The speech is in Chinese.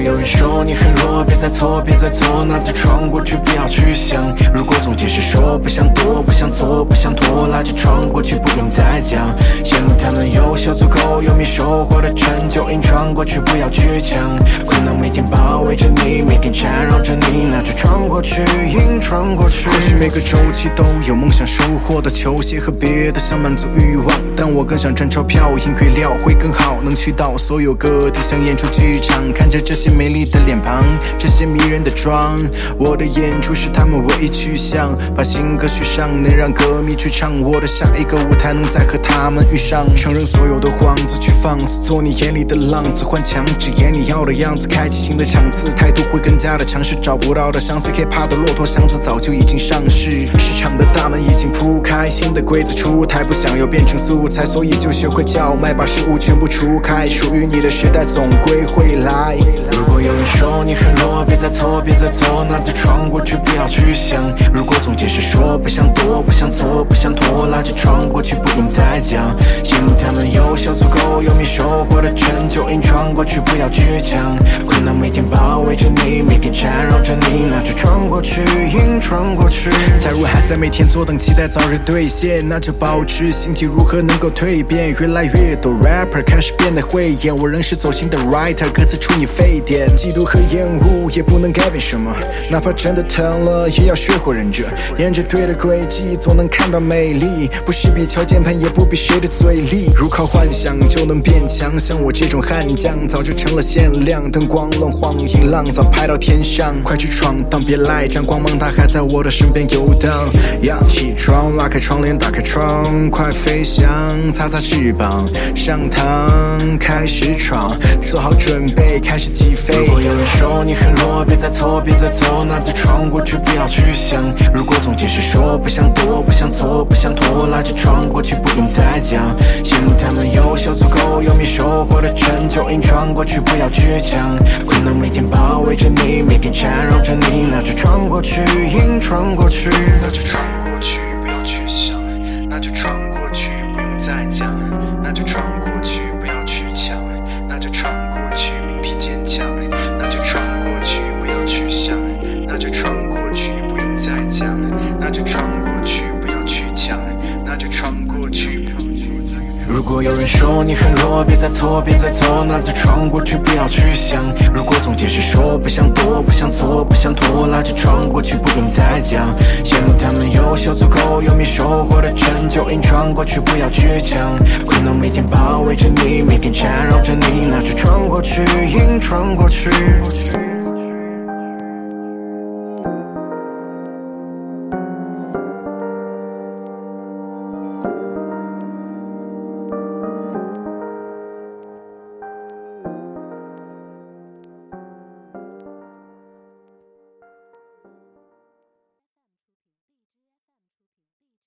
有人说你很弱，别再错，别再错，那就闯过去，不要去想。如果总结是说不想躲，不想错，不想拖拉，就闯过去，不用再讲。羡慕他们优秀足够，有没收获的成就，硬闯过去，不要去抢。困难每天包围着你，每天缠绕着你，那就闯过去，硬闯过去。或许每个周期都有梦想收获的球鞋和别的想满足欲望，但我更想赚钞票，音乐料会更好，能去到所有各地，想演出剧场，看着这些美丽的脸庞，这些迷人的妆，我的演出是他们唯一去向，把新歌续上，能让歌迷去唱，我的下一个舞台能再和他们遇上，承认所有的幌子，去放肆，做你眼里的浪子，换墙纸演你要的样子，开启新的场次，态度会更加的强势，找不到的相似 hiphop 的骆驼祥子早就已经上市，市场的大门已经铺开，新的规则出台，不想要变成素材，所以就学会叫卖，把失误全部除开，属于你的时代总归会来。如果有人说你很弱，别再错，别再错，那就闯过去，不要去想。如果总解释说不想躲，不想错，不想拖那，就闯过去，不用再讲。羡慕他们优秀足够，有你收获的成就，硬闯过去，不要去抢。困难每天包围着你，每天缠绕着你，那就闯过去，硬闯过去。假如还在每天坐等期待早日兑现，那就保持心情如何能够蜕变。越来越多 rapper 开始变得会演，我仍是走心的 writer，歌词出你沸点。嫉妒和厌恶也不能改变什么，哪怕真的疼了，也要学会忍着。沿着对的轨迹，总能看到美丽。不是比敲键盘，也不比谁的嘴利。如靠幻想就能变强，像我这种悍将，早就成了限量。灯光乱晃，音浪早拍到天上。快去闯荡，别赖账，光芒它还在我的身边游荡。要起床，拉开窗帘，打开窗，快飞翔，擦擦翅膀，上膛，开始闯，做好准备，开始起飞。如果有人说你很弱，别再错，别再错，那就闯过去，不要去想。如果总结是说不想躲，不想错，不想拖拉，就闯过去，不用再讲。羡慕他们优秀足够，有你收获的成就，硬闯过去，不要去抢。困难每天包围着你，每天缠绕着你，那就闯过去，硬闯过去。那就闯过去，不要去想，那就闯过去，不用再讲，那就闯过去，不要去抢，那就闯过去，命题坚强，那就闯过去，不要去想，那就闯过去，不用再讲，那就闯过去，不要去抢，那就闯。如果有人说你很弱，别再错，别再错，那就闯过去，不要去想。如果总结是说不想躲，不想错，不想拖拉，就闯过去，不用再讲。羡慕他们优秀足够，有没收获的成就，硬闯过去，不要去抢。困难每天包围着你，每天缠绕着你，那就闯过去，硬闯过去。